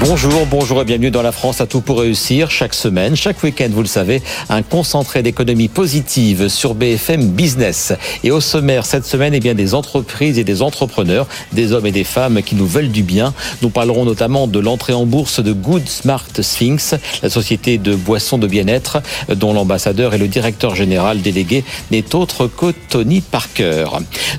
Bonjour, bonjour et bienvenue dans la France à tout pour réussir. Chaque semaine, chaque week-end, vous le savez, un concentré d'économie positive sur BFM Business. Et au sommaire cette semaine, eh bien, des entreprises et des entrepreneurs, des hommes et des femmes qui nous veulent du bien. Nous parlerons notamment de l'entrée en bourse de Good Smart Sphinx, la société de boissons de bien-être dont l'ambassadeur et le directeur général délégué n'est autre que Tony Parker.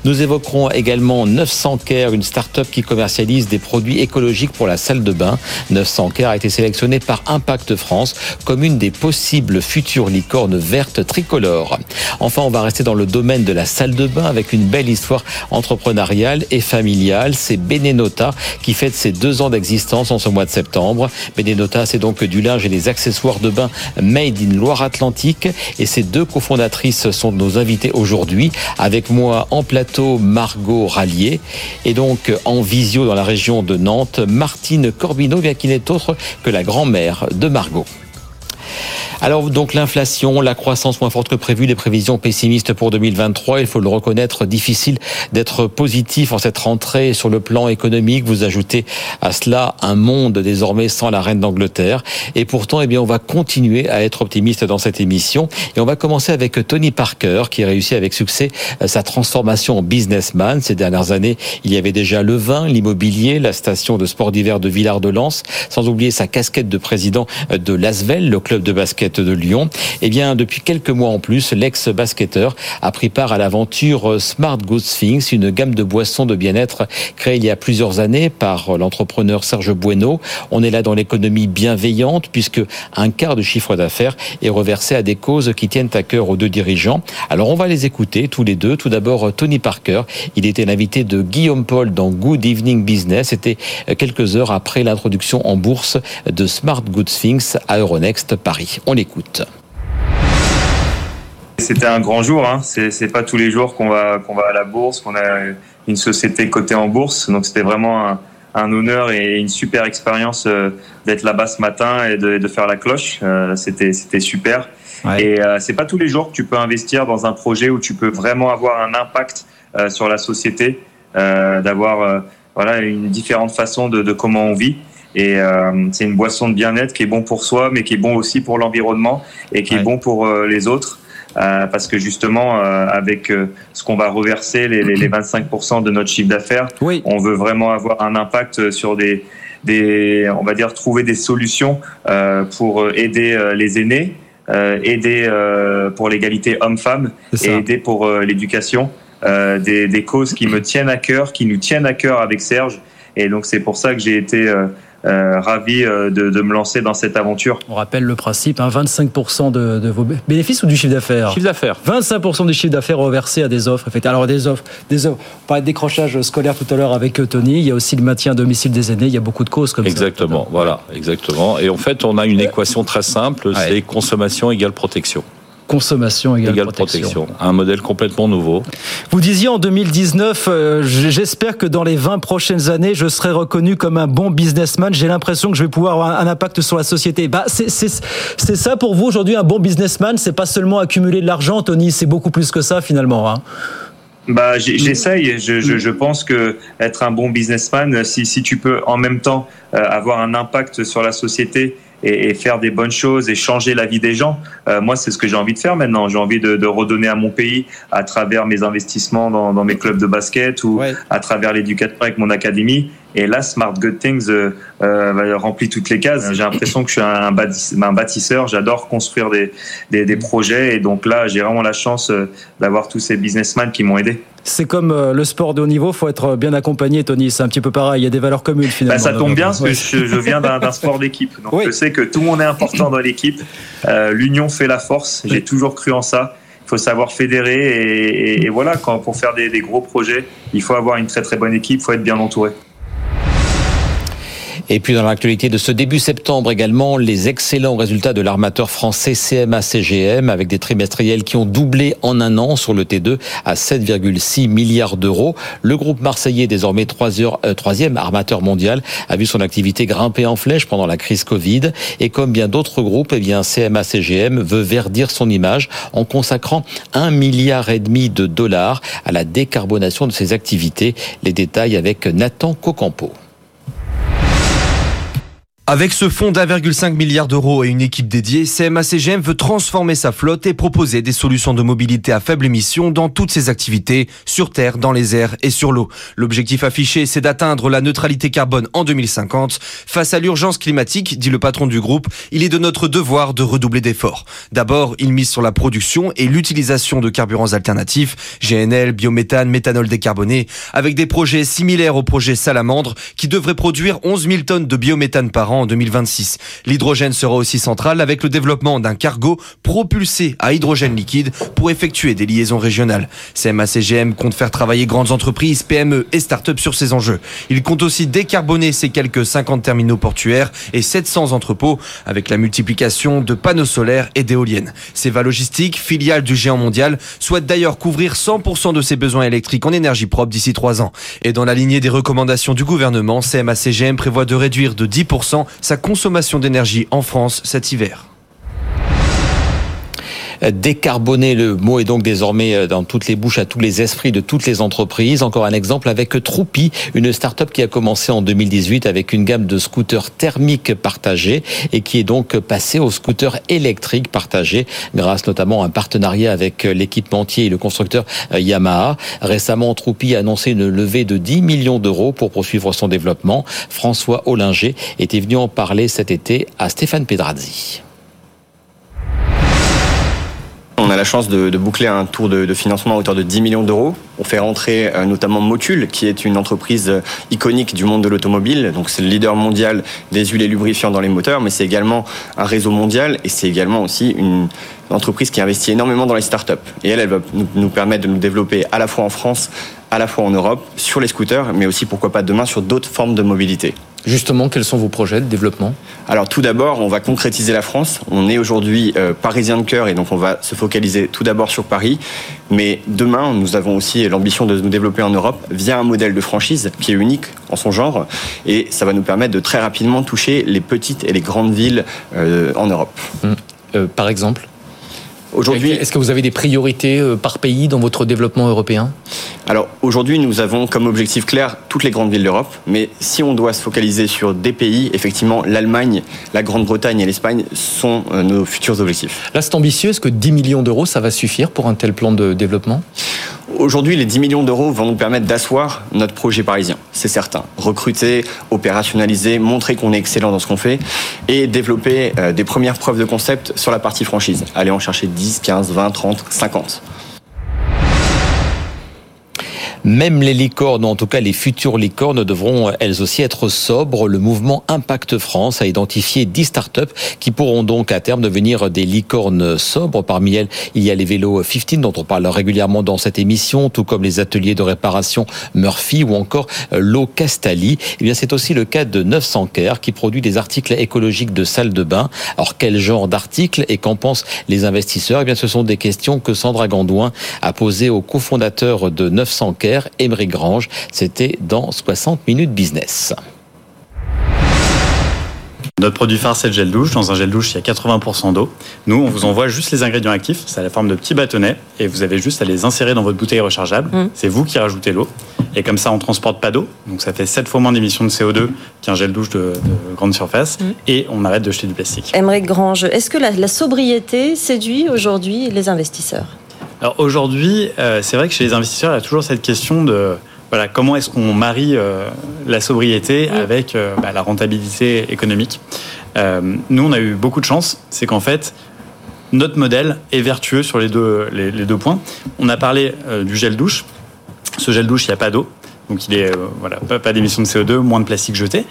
Nous évoquerons également 900 Care, une start-up qui commercialise des produits écologiques pour la salle de bain. 900 Care a été sélectionné par Impact France comme une des possibles futures licornes vertes tricolores. Enfin, on va rester dans le domaine de la salle de bain avec une belle histoire entrepreneuriale et familiale. C'est Benenota qui fête ses deux ans d'existence en ce mois de septembre. Benenota, c'est donc du linge et des accessoires de bain made in Loire-Atlantique. Et ces deux cofondatrices sont nos invités aujourd'hui. Avec moi en plateau, Margot Rallier. Et donc en visio dans la région de Nantes, Martine Qui n'est autre que la grand-mère de Margot. Alors donc l'inflation, la croissance moins forte que prévu, les prévisions pessimistes pour 2023, il faut le reconnaître, difficile d'être positif en cette rentrée sur le plan économique. Vous ajoutez à cela un monde désormais sans la reine d'Angleterre. Et pourtant, eh bien, on va continuer à être optimiste dans cette émission. Et on va commencer avec Tony Parker qui a réussi avec succès euh, sa transformation en businessman. Ces dernières années, il y avait déjà le vin, l'immobilier, la station de sport d'hiver de Villard-de-Lans, sans oublier sa casquette de président de l'Asvel, le club de basket de Lyon. Eh bien, depuis quelques mois en plus, l'ex-basketteur a pris part à l'aventure Smart Good Sphinx, une gamme de boissons de bien-être créée il y a plusieurs années par l'entrepreneur Serge Bueno. On est là dans l'économie bienveillante puisque un quart du chiffre d'affaires est reversé à des causes qui tiennent à cœur aux deux dirigeants. Alors, on va les écouter tous les deux. Tout d'abord, Tony Parker. Il était l'invité de Guillaume Paul dans Good Evening Business. C'était quelques heures après l'introduction en bourse de Smart Good Sphinx à Euronext Paris. On l'écoute. C'était un grand jour. Hein. C'est pas tous les jours qu'on va qu'on va à la bourse, qu'on a une société cotée en bourse. Donc c'était vraiment un, un, honneur et une super expérience euh, d'être là-bas ce matin et de, de faire la cloche. Euh, c'était c'était super. Ouais. Et euh, c'est pas tous les jours que tu peux investir dans un projet où tu peux vraiment avoir un impact euh, sur la société, euh, d'avoir voilà une différente façon de, de comment on vit. Et euh, c'est une boisson de bien-être qui est bon pour soi, mais qui est bon aussi pour l'environnement et qui ouais. est bon pour euh, les autres. Euh, parce que justement, euh, avec euh, ce qu'on va reverser, les, les, les 25% de notre chiffre d'affaires, oui. on veut vraiment avoir un impact sur des, des, on va dire, trouver des solutions euh, pour aider les aînés, aider pour l'égalité homme-femme et aider pour l'éducation. Des, des, causes qui me tiennent à cœur, qui nous tiennent à cœur avec Serge. Et donc c'est pour ça que j'ai été euh, ravi euh, de, de, me lancer dans cette aventure. On rappelle le principe, hein, 25% de, de, vos bénéfices ou du chiffre d'affaires Chiffre d'affaires. 25% du chiffre d'affaires reversés à des offres. Alors des offres, des offres. On parlait de décrochage scolaire tout à l'heure avec euh, Tony. Il y a aussi le maintien à domicile des aînés. Il y a beaucoup de causes comme exactement, ça. Exactement, voilà, exactement. Et en fait, on a une équation très simple, ouais. c'est consommation égale protection consommation égale, égale protection. protection. Un modèle complètement nouveau. Vous disiez en 2019, euh, j'espère que dans les 20 prochaines années, je serai reconnu comme un bon businessman. J'ai l'impression que je vais pouvoir avoir un impact sur la société. Bah, c'est ça pour vous aujourd'hui, un bon businessman? C'est pas seulement accumuler de l'argent, Tony. C'est beaucoup plus que ça finalement. Hein. Bah, j'essaye. Je, je, je, pense que être un bon businessman, si, si tu peux en même temps euh, avoir un impact sur la société et, et, faire des bonnes choses et changer la vie des gens. Euh, moi, c'est ce que j'ai envie de faire maintenant. J'ai envie de, de, redonner à mon pays à travers mes investissements dans, dans mes clubs de basket ou ouais. à travers l'éducation avec mon académie. Et là, Smart Good Things euh, euh, remplit toutes les cases. J'ai l'impression que je suis un, bâtisseur. J'adore construire des, des, des, projets. Et donc là, j'ai vraiment la chance euh, d'avoir tous ces businessmen qui m'ont aidé. C'est comme euh, le sport de haut niveau, faut être bien accompagné, Tony. C'est un petit peu pareil. Il y a des valeurs communes finalement. Bah, ça tombe bien parce que je, je viens d'un sport d'équipe. Donc oui. je sais que tout le monde est important dans l'équipe. Euh, L'union fait la force. J'ai toujours cru en ça. Il faut savoir fédérer et, et, et voilà, quand, pour faire des, des, gros projets, il faut avoir une très très bonne équipe, il faut être bien entouré. Et puis dans l'actualité de ce début septembre également, les excellents résultats de l'armateur français CMA-CGM avec des trimestriels qui ont doublé en un an sur le T2 à 7,6 milliards d'euros. Le groupe marseillais, désormais euh, troisième armateur mondial, a vu son activité grimper en flèche pendant la crise Covid. Et comme bien d'autres groupes, eh bien CMA-CGM veut verdir son image en consacrant un milliard et demi de dollars à la décarbonation de ses activités. Les détails avec Nathan Cocampo. Avec ce fonds d'1,5 milliard d'euros et une équipe dédiée, CMA-CGM veut transformer sa flotte et proposer des solutions de mobilité à faible émission dans toutes ses activités, sur terre, dans les airs et sur l'eau. L'objectif affiché, c'est d'atteindre la neutralité carbone en 2050. Face à l'urgence climatique, dit le patron du groupe, il est de notre devoir de redoubler d'efforts. D'abord, il mise sur la production et l'utilisation de carburants alternatifs, GNL, biométhane, méthanol décarboné, avec des projets similaires au projet Salamandre, qui devrait produire 11 000 tonnes de biométhane par an en 2026. L'hydrogène sera aussi central avec le développement d'un cargo propulsé à hydrogène liquide pour effectuer des liaisons régionales. CMA-CGM compte faire travailler grandes entreprises, PME et start-up sur ces enjeux. Il compte aussi décarboner ses quelques 50 terminaux portuaires et 700 entrepôts avec la multiplication de panneaux solaires et d'éoliennes. Seva Logistique, filiale du géant mondial, souhaite d'ailleurs couvrir 100% de ses besoins électriques en énergie propre d'ici 3 ans. Et dans la lignée des recommandations du gouvernement, CMA-CGM prévoit de réduire de 10% sa consommation d'énergie en France cet hiver. Décarboner, le mot est donc désormais euh, dans toutes les bouches, à tous les esprits de toutes les entreprises. Encore un exemple avec Troupi, une start-up qui a commencé en 2018 avec une gamme de scooters thermiques partagés et qui est donc passée aux scooters électriques partagés grâce notamment à un partenariat avec euh, l'équipementier et le constructeur euh, Yamaha. Récemment, Troupi a annoncé une levée de 10 millions d'euros pour poursuivre son développement. François Ollinger était venu en parler cet été à Stéphane Pedrazzi. On a la chance de, boucler un tour de, financement à hauteur de 10 millions d'euros. On fait rentrer euh, notamment Motul, qui est une entreprise euh, iconique du monde de l'automobile. Donc c'est le leader mondial des huiles et lubrifiants dans les moteurs, mais c'est également un réseau mondial et c'est également aussi une entreprise qui investit énormément dans les startups. Et elle, elle va nous permettre de nous développer à la fois en France, à la fois en Europe, sur les scooters, mais aussi pourquoi pas demain sur d'autres formes de mobilité. Justement, quels sont vos projets de développement? Alors tout d'abord, on va concrétiser la France. On est aujourd'hui euh, parisien de cœur et donc on va se focaliser tout d'abord sur Paris. Mais demain, nous avons aussi l'ambition de nous développer en Europe via un modèle de franchise qui est unique en son genre. Et ça va nous permettre de très rapidement toucher les petites et les grandes villes euh, en Europe. Hum. Euh, par exemple? Aujourd'hui, est-ce que vous avez des priorités euh, par pays dans votre développement européen? Alors aujourd'hui, nous avons comme objectif clair toutes les grandes villes d'Europe, mais si on doit se focaliser sur des pays, effectivement, l'Allemagne, la Grande-Bretagne et l'Espagne sont euh, nos futurs objectifs. Là, c'est ambitieux. Est-ce que 10 millions d'euros, ça va suffire pour un tel plan de développement? Aujourd'hui, les 10 millions d'euros vont nous permettre d'asseoir notre projet parisien, c'est certain. Recruter, opérationnaliser, montrer qu'on est excellent dans ce qu'on fait et développer euh, des premières preuves de concept sur la partie franchise. Aller en chercher 10, 15, 20, 30, 50. Même les licornes, en tout cas les futures licornes, devront elles aussi être sobres. Le mouvement Impact France a identifié 10 startups qui pourront donc à terme devenir des licornes sobres. Parmi elles, il y a les vélos 15 dont on parle régulièrement dans cette émission, tout comme les ateliers de réparation Murphy ou encore l'eau Castali. Eh bien, c'est aussi le cas de 900 Care qui produit des articles écologiques de salle de bain. Alors, quel genre d'articles et qu'en pensent les investisseurs? Eh bien, ce sont des questions que Sandra Gandouin a posées au cofondateur de 900 Care Emery Grange. C'était dans 60 minutes business. Notre produit phare, c'est le gel douche. Dans un gel douche, il y a 80% d'eau. Nous, on vous envoie juste les ingrédients actifs. C'est à la forme de petits bâtonnets. Et vous avez juste à les insérer dans votre bouteille rechargeable. Mm. C'est vous qui rajoutez l'eau. Et comme ça, on transporte pas d'eau. Donc ça fait 7 fois moins d'émissions de CO2 qu'un gel douche de, grande surface. Mm. Et on arrête de jeter du plastique. Émeric Grange, est-ce que la sobriété séduit aujourd'hui les investisseurs? Alors aujourd'hui, euh, c'est vrai que chez les investisseurs, il y a toujours cette question de voilà, comment est-ce qu'on marie euh, la sobriété avec euh, bah, la rentabilité économique. nous, on a eu beaucoup de chance, c'est qu'en fait, notre modèle est vertueux sur les deux, les, deux points. On a parlé du gel douche. Ce gel douche, il n'y a pas d'eau. Donc il est voilà, pas, pas d'émissions de CO2, moins de plastique jeté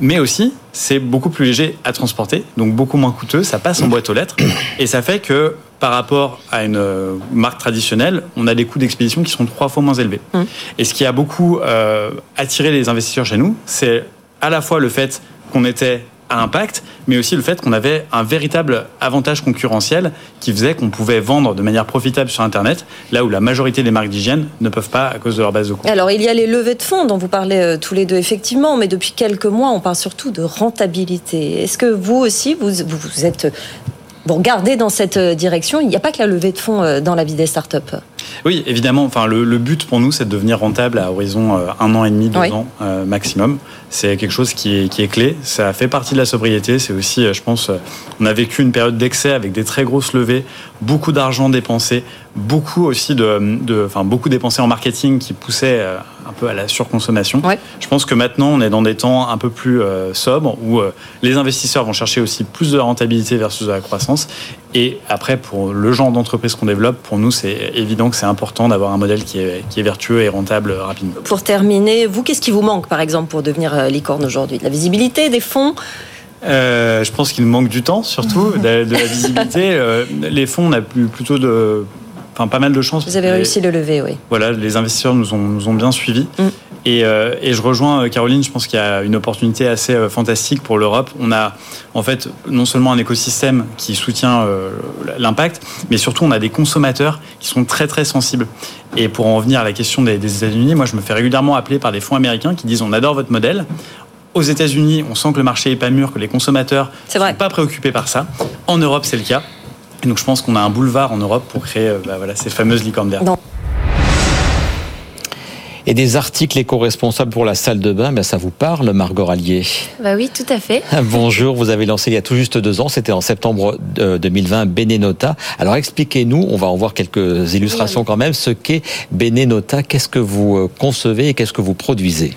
mais aussi c'est beaucoup plus léger à transporter, donc beaucoup moins coûteux, ça passe en boîte aux lettres, et ça fait que par rapport à une euh, marque traditionnelle, on a des coûts d'expédition qui sont trois fois moins élevés. Mmh. Et ce qui a beaucoup euh, attiré les investisseurs chez nous, c'est à la fois le fait qu'on était à impact, mais aussi le fait qu'on avait un véritable avantage concurrentiel qui faisait qu'on pouvait vendre de manière profitable sur Internet, là où la majorité des marques d'hygiène ne peuvent pas à cause de leur base de coûts. Alors, il y a les levées de fonds dont vous parlez euh, tous les deux, effectivement, mais depuis quelques mois, on parle surtout de rentabilité. Est-ce que vous aussi, vous, vous êtes Bon, regardez dans cette euh, direction. Il n'y a pas que la levée de fonds euh, dans la vie des startups. Oui, évidemment. Enfin, le, but pour nous, c'est de devenir rentable à horizon euh, un an et demi, deux ans maximum. C'est quelque chose qui est, qui est, clé. Ça fait partie de la sobriété. C'est aussi, je pense, on a vécu une période d'excès avec des très grosses levées, beaucoup d'argent dépensé, beaucoup aussi de, de, enfin, beaucoup dépensé en marketing qui poussait un peu à la surconsommation. Je pense que maintenant, on est dans des temps un peu plus euh, sobres où euh, les investisseurs vont chercher aussi plus de rentabilité versus de la croissance. Et après, pour le genre d'entreprise qu'on développe, pour nous, c'est évident que c'est important d'avoir un modèle qui est, qui est vertueux et rentable rapidement. Pour terminer, vous, qu'est-ce qui vous manque, par exemple, pour devenir euh, licorne aujourd'hui? De la visibilité, des fonds? Je pense qu'il manque du temps, surtout, de, la visibilité. les fonds, on a plutôt de pas mal de chances. Vous avez réussi le lever, oui. Voilà, les investisseurs nous ont, nous ont bien suivis. Mm. Et, euh, et, je rejoins euh, Caroline, je pense qu'il y a une opportunité assez euh, fantastique pour l'Europe. On a en fait non seulement un écosystème qui soutient l'impact, mais surtout on a des consommateurs qui sont très très sensibles. Et pour en venir à la question des, des États-Unis, moi je me fais régulièrement appeler par des fonds américains qui disent on adore votre modèle. Aux États-Unis, on sent que le marché est pas mûr, que les consommateurs ne sont pas préoccupés par ça. En Europe, c'est le cas. Et donc je pense qu'on a un boulevard en Europe pour créer euh, bah, voilà, ces fameuses licornes vertes. Et des articles éco-responsables pour la salle de bain, ben ça vous parle, Margot Rallier Bah oui, tout à fait. Bonjour, vous avez lancé il y a tout juste deux ans, c'était en septembre 2020, Benenota. Alors expliquez-nous, on va en voir quelques illustrations quand même, ce qu'est Benenota, qu'est-ce que vous euh, concevez et qu'est-ce que vous produisez?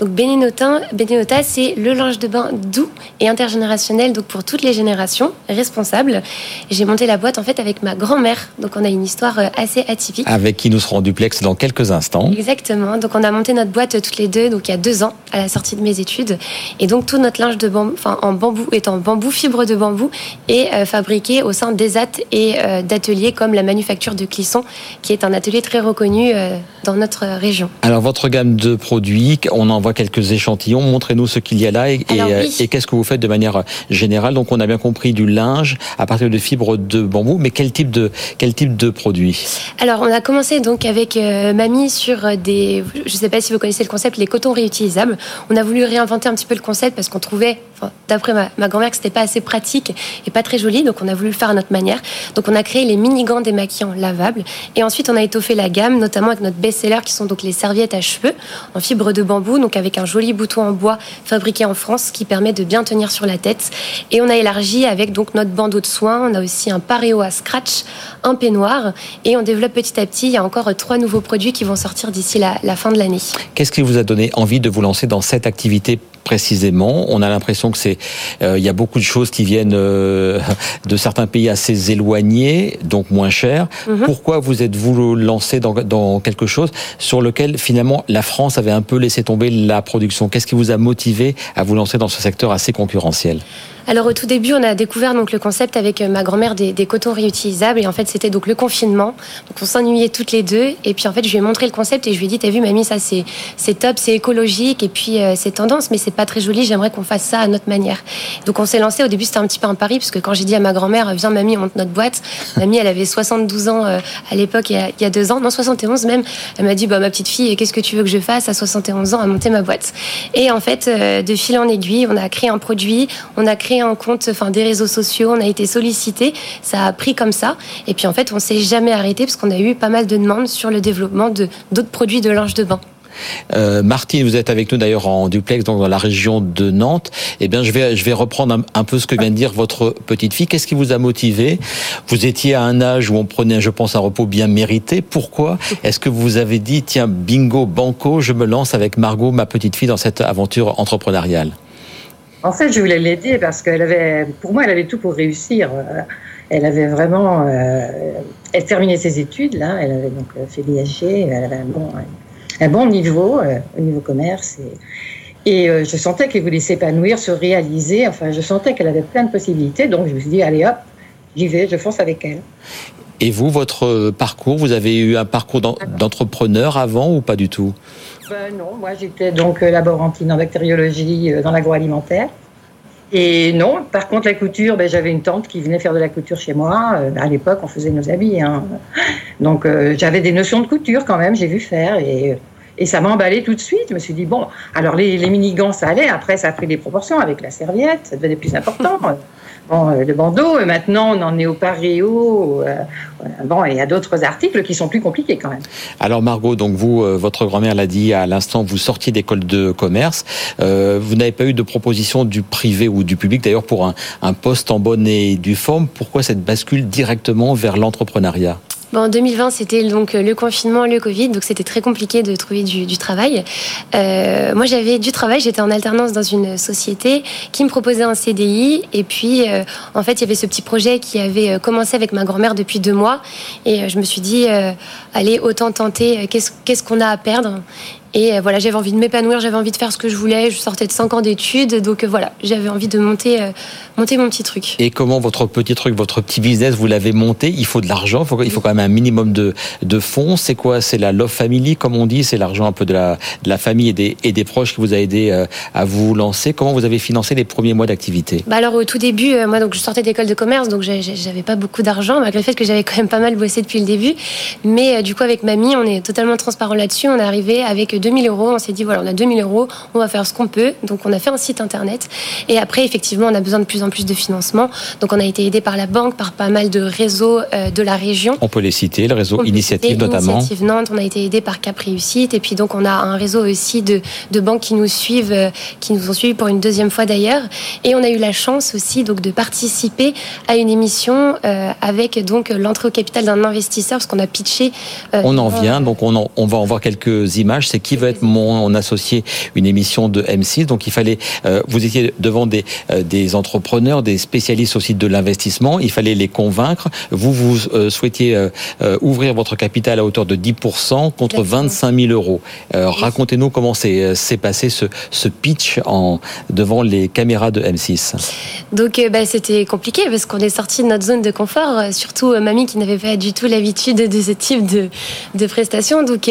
Donc Benenota, c'est le linge de bain doux et intergénérationnel, donc pour toutes les générations, responsable. J'ai monté la boîte en fait avec ma grand-mère, donc on a une histoire euh, assez atypique. Avec qui nous serons en duplex dans quelques instants. Exactement. Donc on a monté notre boîte toutes les deux, donc il y a deux ans à la sortie de mes études, et donc tout notre linge de bambou, enfin en bambou, est en bambou, fibre de bambou, est euh, fabriqué au sein d'ESAT et euh, d'ateliers comme la manufacture de Clisson, qui est un atelier très reconnu dans notre région. Alors votre gamme de produits, on en voit quelques échantillons. Montrez-nous ce qu'il y a là et, euh, et, qu'est-ce que vous faites de manière générale. Donc, on a bien compris du linge à partir de fibres de bambou, mais quel type de quel type de produit? Alors, on a commencé donc avec euh, Mamie sur des, je ne sais pas si vous connaissez le concept, les cotons réutilisables. On a voulu réinventer un petit peu le concept parce qu'on trouvait, d'après ma, ma grand-mère, que c'était pas assez pratique et pas très joli. Donc, on a voulu le faire à notre manière. Donc, on a créé les mini gants démaquillants lavables et ensuite on a étoffé la gamme, notamment avec notre best-seller qui sont donc les serviettes à cheveux en fibre de bambou, donc avec un joli bouton en bois fabriqué en France qui permet de bien tenir sur la tête. Et on a élargi avec donc notre bandeau de soins. On a aussi un paréo à scratch, un peignoir. Et on développe petit à petit. Il y a encore trois nouveaux produits qui vont sortir d'ici la, la fin de l'année. Qu'est-ce qui vous a donné envie de vous lancer dans cette activité précisément? On a l'impression que c'est, euh, il y a beaucoup de choses qui viennent euh, de certains pays assez éloignés, donc moins chers. Mhm. Pourquoi vous êtes-vous lancé dans, dans, quelque chose sur lequel finalement la France avait un peu laissé tomber la production Qu'est-ce qui vous a motivé à vous lancer dans ce secteur assez concurrentiel alors au tout début, on a découvert donc le concept avec euh, ma grand-mère des, des, cotons réutilisables et en fait c'était donc le confinement. Donc on s'ennuyait toutes les deux et puis en fait je lui ai montré le concept et je lui ai dit t'as vu mamie ça c'est c'est top, c'est écologique et puis euh, c'est tendance mais c'est pas très joli. J'aimerais qu'on fasse ça à notre manière. Donc on s'est lancé. Au début c'était un petit peu un pari parce que quand j'ai dit à ma grand-mère viens mamie on monte notre boîte, mamie elle avait 72 ans euh, à l'époque il, y a deux ans, non 71 même. Elle m'a dit bah ma petite fille qu'est-ce que tu veux que je fasse? À 71 ans à monter ma boîte. Et en fait de fil en aiguille on a créé un produit, on a créé en compte enfin, des réseaux sociaux, on a été sollicité, ça a pris comme ça. Et puis en fait, on s'est jamais arrêté parce qu'on a eu pas mal de demandes sur le développement d'autres produits de linge de bain. Euh, Martine, vous êtes avec nous d'ailleurs en duplex donc dans la région de Nantes. Eh bien, je vais reprendre un, peu ce que vient de dire votre petite fille. Qu'est-ce qui vous a motivé? Vous étiez à un âge où on prenait, je pense, un repos bien mérité. Pourquoi? Est-ce que vous avez dit tiens bingo banco, je me lance avec Margot, ma petite fille, dans cette aventure entrepreneuriale? En fait, je voulais l'aider parce qu'elle avait, pour moi, elle avait tout pour réussir. Elle avait vraiment, euh, elle terminait ses études là. Elle avait donc fait l'IHG. Elle avait un bon, un bon niveau euh, au niveau commerce et, et euh, je sentais qu'elle voulait s'épanouir, se réaliser. Enfin, je sentais qu'elle avait plein de possibilités. Donc, je me suis dit, allez hop, j'y vais, je fonce avec elle. Et vous, votre parcours, vous avez eu un parcours d'entrepreneur avant ou pas du tout? Ben Non, moi j'étais donc laborantine en bactériologie dans l'agroalimentaire. Et non, par contre, la couture, ben, j'avais une tante qui venait faire de la couture chez moi. à l'époque, on faisait nos habits. Hein. Donc, j'avais des notions de couture quand même, j'ai vu faire. Et et ça m'a emballé tout de suite. Je me suis dit, bon, alors les, les mini-gants, ça allait. Après, ça a pris des proportions avec la serviette. Ça devenait plus important. Bon, euh, le bandeau, et maintenant on en est au paréo. Euh, bon, il y a d'autres articles qui sont plus compliqués quand même. Alors Margot, donc vous, euh, votre grand-mère l'a dit à l'instant, vous sortiez d'école de commerce. vous n'avez pas eu de proposition du privé ou du public, d'ailleurs pour un, un poste en bonne et due forme. Pourquoi cette bascule directement vers l'entrepreneuriat? En 2020, c'était donc le confinement, le Covid, donc c'était très compliqué de trouver du, travail. Euh, moi, j'avais du travail, j'étais en alternance dans une société qui me proposait un CDI, et puis euh, en fait, il y avait ce petit projet qui avait euh, commencé avec ma grand-mère depuis deux mois, et je me suis dit, allez, autant tenter, qu'est-ce qu'on a à perdre? Et euh, voilà, j'avais envie de m'épanouir, j'avais envie de faire ce que je voulais. Je sortais de 5 ans d'études, donc euh, voilà, j'avais envie de monter, euh, monter mon petit truc. Et comment votre petit truc, votre petit business, vous l'avez monté? Il faut de l'argent, il faut, il faut quand même un minimum de, de fonds. C'est quoi? C'est la love family, comme on dit C'est l'argent un peu de la, de la famille et des, et des proches qui vous a aidé à vous lancer. Comment vous avez financé les premiers mois d'activité? Bah Alors au tout début, moi donc je sortais d'école de commerce, donc j'avais pas beaucoup d'argent, malgré le fait que j'avais quand même pas mal bossé depuis le début. Mais du coup avec mamie, on est totalement transparent là-dessus. On est arrivé avec 2000 euros. On s'est dit voilà, on a 2000 euros, on va faire ce qu'on peut. Donc on a fait un site internet. Et après, effectivement, on a besoin de plus en plus de financement. Donc on a été aidé par la banque, par pas mal de réseaux euh, de la région. On peut les citer, le réseau Initiative notamment. Initiative Nantes, on a été aidé par Cap Réussite. Et puis donc on a un réseau aussi de, de banques qui nous suivent, euh, qui nous ont suivis pour une deuxième fois d'ailleurs. Et on a eu la chance aussi donc de participer à une émission euh, avec donc l'entrée au capital d'un investisseur, parce qu'on a pitché. on en vient, donc on, on va en voir quelques images. C'est qui va être on associé une émission de M6. Donc il fallait, euh, vous étiez devant des, euh, des entrepreneurs, des spécialistes aussi de l'investissement. Il fallait les convaincre. Vous, vous euh, souhaitiez ouvrir votre capital à hauteur de 10% contre 25 000 euros. Racontez-nous comment s'est passé ce, ce pitch en, devant les caméras de M6. Donc bah, c'était compliqué parce qu'on est sorti de notre zone de confort, surtout mamie qui n'avait pas du tout l'habitude de ce type de, de prestations. Donc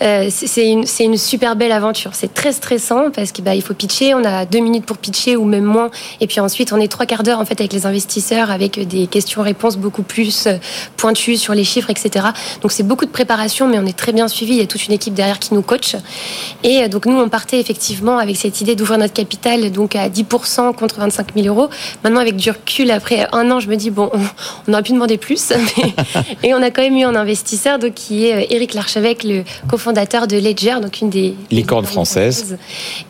c'est une, une super belle aventure. C'est très stressant parce qu'il bah, faut pitcher. On a deux minutes pour pitcher ou même moins. Et puis ensuite, on est trois quarts d'heure en fait avec les investisseurs, avec des questions-réponses beaucoup plus euh, pointues sur les chiffres, etc. Donc c'est beaucoup de préparation, mais on est très bien suivi. Il y a toute une équipe derrière qui nous coach. Et euh, donc nous, on partait effectivement avec cette idée d'ouvrir notre capital donc à 10% contre 25 000 euros. Maintenant, avec du recul, après un an, je me dis bon, on, aurait pu demander plus. et on a quand même eu un investisseur donc qui est Eric euh, Larchevêque, le cofondateur de Ledger, donc une des licorne française.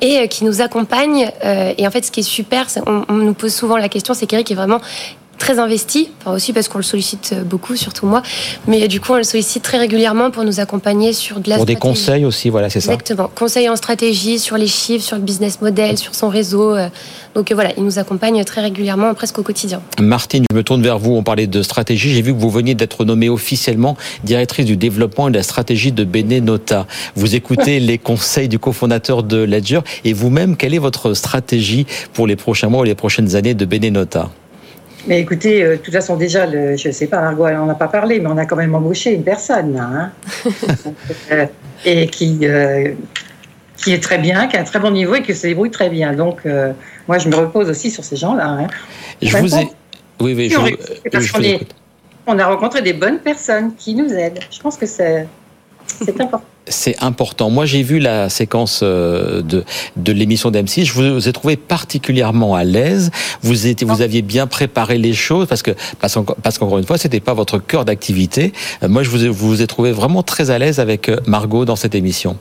Et euh, qui nous accompagne. Euh, et en fait, ce qui est super, on, on nous pose souvent la question, c'est qu'Eric est vraiment très investi, enfin aussi parce qu'on le sollicite beaucoup, surtout moi, mais du coup on le sollicite très régulièrement pour nous accompagner sur de la Pour des conseils aussi, voilà, c'est ça. Exactement, conseils en stratégie, sur les chiffres, sur le business model, sur son réseau. Euh. Donc voilà, il nous accompagne très régulièrement, presque au quotidien. Martine, je me tourne vers vous, on parlait de stratégie, j'ai vu que vous veniez d'être nommée officiellement directrice du développement et de la stratégie de Benenota. Vous écoutez les conseils du cofondateur de Ledger et vous-même, quelle est votre stratégie pour les prochains mois ou les prochaines années de Benenota? Mais écoutez, euh, de toute façon, déjà, le, je ne sais pas, Margot, on n'a pas parlé, mais on a quand même embauché une personne, là, hein. Euh, et qui, euh, qui est très bien, qui a un très bon niveau et qui se débrouille très bien. Donc, moi, je me repose aussi sur ces gens-là. Hein. Je vous ai. Oui, oui, je, on a rencontré des bonnes personnes qui nous aident. Je pense que c'est important c'est important. Moi, j'ai vu la séquence euh, de, de l'émission d'M6. Je vous ai trouvé particulièrement à l'aise. Vous, étiez, vous aviez bien préparé les choses parce que parce qu'encore une fois, c'était pas votre cœur d'activité. Euh, moi, je vous, ai, vous ai trouvé vraiment très à l'aise avec euh, Margot dans cette émission.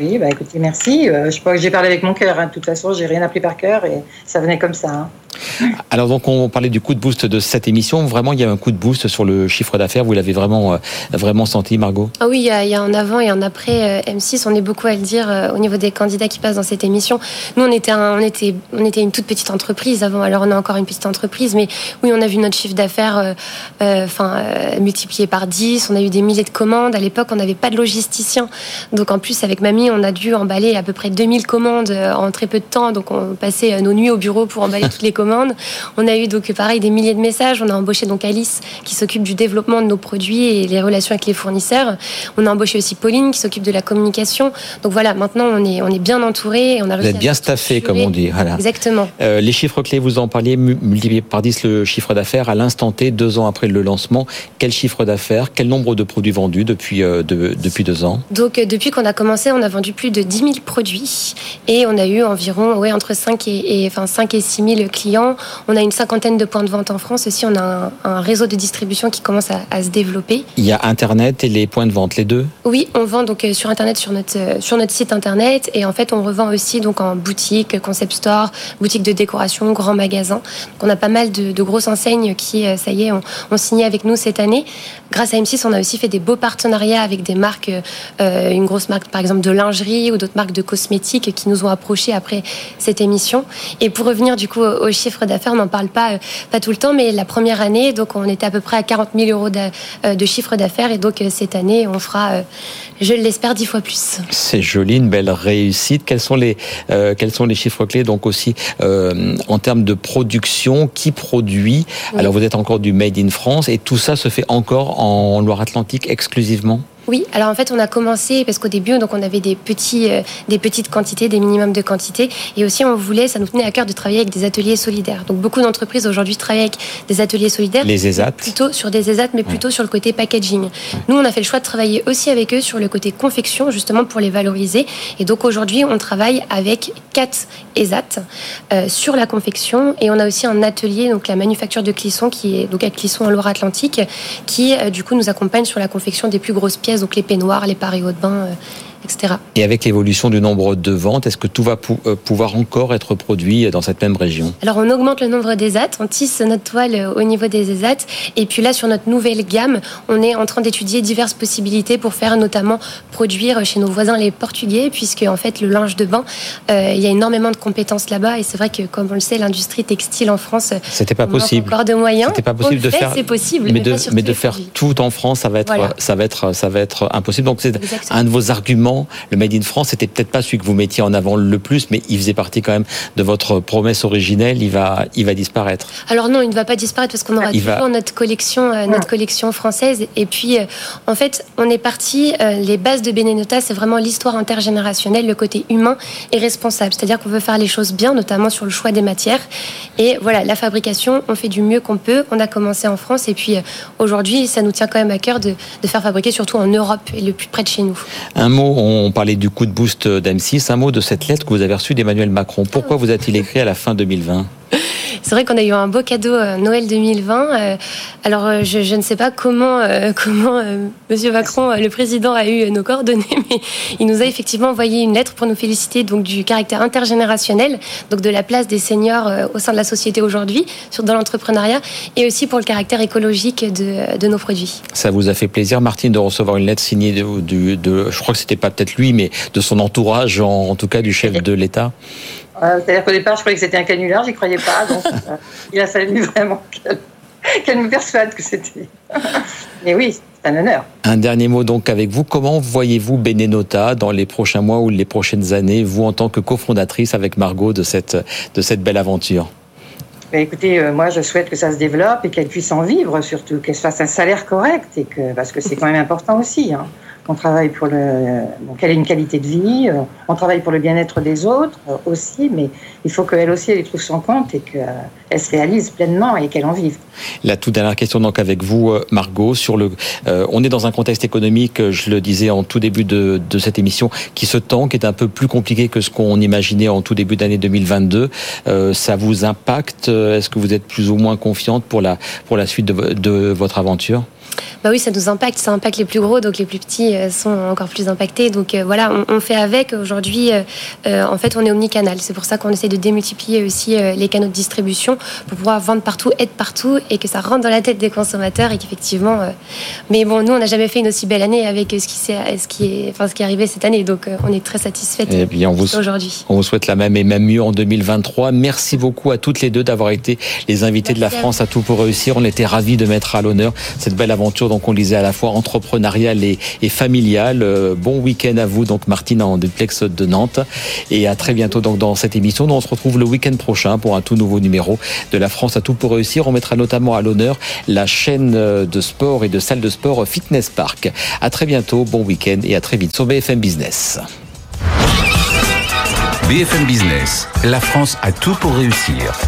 Oui, bah écoutez, merci. je crois que j'ai parlé avec mon cœur. Hein. De toute façon, j'ai rien appris par cœur et ça venait comme ça. Hein. Alors donc on parlait du coup de boost de cette émission. Vraiment, il y a un coup de boost sur le chiffre d'affaires. Vous l'avez vraiment, euh, vraiment senti, Margot? Ah oui, il y, a, il y, a, un avant et un après euh, M6. On est beaucoup à le dire euh, au niveau des candidats qui passent dans cette émission. Nous, on était, on était, on était une toute petite entreprise avant. Alors on est encore une petite entreprise, mais oui, on a vu notre chiffre d'affaires, enfin multiplié par 10. On a eu des milliers de commandes. À l'époque, on n'avait pas de logisticien. Donc en plus, avec mamie, on a dû emballer à peu près 2000 commandes en très peu de temps. Donc on passait nos nuits au bureau pour emballer toutes les commandes. On a eu donc pareil des milliers de messages. On a embauché donc Alice qui s'occupe du développement de nos produits et les relations avec les fournisseurs. On a embauché aussi Pauline qui s'occupe de la communication. Donc voilà, maintenant on est on est bien entouré. On a vous êtes bien staffé comme on dit. Voilà. Exactement. Euh, les chiffres clés, vous en parliez, multiplié par 10 le chiffre d'affaires à l'instant T, deux ans après le lancement. Quel chiffre d'affaires? Quel nombre de produits vendus depuis euh, de, depuis deux ans? Donc euh, depuis qu'on a commencé, on a vendu plus de 10 000 produits et on a eu environ ouais, entre 5 et, et, enfin, 5 et 6 000 clients. On a une cinquantaine de points de vente en France aussi. On a un, réseau de distribution qui commence à, à, se développer. Il y a Internet et les points de vente, les deux? Oui, on vend donc euh, sur Internet, sur notre, sur notre site Internet et en fait on revend aussi donc en boutique, concept store, boutique de décoration, grand magasin. Donc, on a pas mal de, de grosses enseignes qui, ça y est, ont, ont signé avec nous cette année. Grâce à M6, on a aussi fait des beaux partenariats avec des marques, euh, une grosse marque par exemple de lingerie ou d'autres marques de cosmétiques qui nous ont approchés après cette émission. Et pour revenir du coup au, chiffre d'affaires, on n'en parle pas, euh, pas tout le temps, mais la première année, donc on était à peu près à 40 000 euros de, euh, de chiffre d'affaires et donc cette année, on fera, je l'espère, dix fois plus. C'est joli, une belle réussite. Quels sont les, quels sont les chiffres clés donc aussi en termes de production? Qui produit? Alors vous êtes encore du Made in France et tout ça se fait encore en Loire-Atlantique exclusivement? Oui, alors en fait, on a commencé parce qu'au début, donc on avait des petits, euh, des petites quantités, des minimums de quantité, et aussi on voulait, ça nous tenait à cœur de travailler avec des ateliers solidaires. Donc beaucoup d'entreprises aujourd'hui travaillent avec des ateliers solidaires. Les ESAT. Plutôt sur des ESAT, mais plutôt sur le côté packaging. Nous, on a fait le choix de travailler aussi avec eux sur le côté confection, justement pour les valoriser. Et donc aujourd'hui, on travaille avec quatre ESAT euh, sur la confection, et on a aussi un atelier, donc la manufacture de Clisson, qui est donc à Clisson en Loire-Atlantique, qui euh, du coup nous accompagne sur la confection des plus grosses pièces donc les peignoirs, les pareils de bain, euh, etc. Et avec l'évolution du nombre de ventes, est-ce que tout va euh, pouvoir encore être produit dans cette même région? Alors on augmente le nombre des ESAT, on tisse notre toile euh, au niveau des ESAT, et puis là sur notre nouvelle gamme, on est en train d'étudier diverses possibilités pour faire notamment produire chez nos voisins les Portugais, puisque en fait le linge de bain, il y a énormément de compétences là-bas, et c'est vrai que comme on le sait, l'industrie textile en France, c'était pas possible. Encore de moyens. C'était pas possible de faire. C'est possible, mais, de, mais de faire tout en France, ça va être, ça va être, ça va être impossible. Donc c'est un de vos arguments. Le Made in France, c'était peut-être pas celui que vous mettiez en avant le plus, mais il faisait partie quand même de votre promesse originelle. Il va, il va disparaître. Alors non, il ne va pas disparaître parce qu'on aura toujours notre collection, euh, notre collection française. Et puis, euh, en fait, on est parti. Euh, les bases de Benenota, c'est vraiment l'histoire intergénérationnelle, le côté humain et responsable. C'est-à-dire qu'on veut faire les choses bien, notamment sur le choix des matières. Et voilà, la fabrication, on fait du mieux qu'on peut. On a commencé en France et puis aujourd'hui, ça nous tient quand même à cœur de, de faire fabriquer surtout en Europe et le plus près de chez nous. Un mot, on parlait du coup de boost d'M6, un mot de cette lettre que vous avez reçue d'Emmanuel Macron. Pourquoi vous a-t-il écrit à la fin 2020 c'est vrai qu'on a eu un beau cadeau euh, Noël 2020. Euh, alors, euh, je, ne sais pas comment, comment Monsieur Macron, le président, a eu nos coordonnées, mais il nous a effectivement envoyé une lettre pour nous féliciter donc du caractère intergénérationnel, donc de la place des seniors au sein de la société aujourd'hui, dans l'entrepreneuriat, et aussi pour le caractère écologique de, de, nos produits. Ça vous a fait plaisir, Martine, de recevoir une lettre signée de, de, je crois que c'était pas peut-être lui, mais de son entourage, en tout cas du chef de l'État? C'est-à-dire qu'au départ, je croyais que c'était un canular, j'y croyais pas. Donc, euh, il a fallu vraiment qu'elle me persuade que c'était. Mais oui, c'est un honneur. Un dernier mot donc avec vous. Comment voyez-vous Benenota dans les prochains mois ou les prochaines années, vous en tant que cofondatrice avec Margot de cette, de cette belle aventure? Ben, écoutez, euh, moi je souhaite que ça se développe et qu'elle puisse en vivre, surtout qu'elle fasse un salaire correct, et que, parce que c'est quand même important aussi. Hein on travaille pour le, qu'elle ait une qualité de vie, euh, on travaille pour le bien-être des autres euh, aussi, mais il faut qu'elle aussi elle trouve son compte et qu'elle se réalise pleinement et qu'elle en vive. La toute dernière question donc avec vous, euh, Margot, sur le, on est dans un contexte économique, je le disais en tout début de, cette émission, qui se tend, qui est un peu plus compliqué que ce qu'on imaginait en tout début d'année 2022. ça vous impacte? Est-ce que vous êtes plus ou moins confiante pour la pour la suite de votre aventure? Bah oui, ça nous impacte, ça impacte les plus gros, donc les plus petits euh, sont encore plus impactés. Donc euh, voilà, on, fait avec. Aujourd'hui, euh, en fait, on est omnicanal. C'est pour ça qu'on essaie de démultiplier aussi les canaux de distribution pour pouvoir vendre partout, être partout et que ça rentre dans la tête des consommateurs et qu'effectivement. mais bon, nous, on n'a jamais fait une aussi belle année avec ce qui, ce qui est, enfin, ce qui est arrivé cette année, donc on est très satisfaits eh aujourd'hui. On vous souhaite la même et même mieux en 2023. Merci beaucoup à toutes les deux d'avoir été les invités de la France à tout pour réussir. On était ravis de mettre à l'honneur cette belle aventure aventure, donc on disait à la fois entrepreneuriale et, familiale. Euh, bon week-end à vous, donc Martina en duplex de Nantes. Et à très bientôt donc dans cette émission. On se retrouve le week-end prochain pour un tout nouveau numéro de La France à tout pour réussir. On mettra notamment à l'honneur la chaîne de sport et de salle de sport Fitness Park. À très bientôt, bon week-end et à très vite sur BFM Business. BFM Business, la France a tout pour réussir.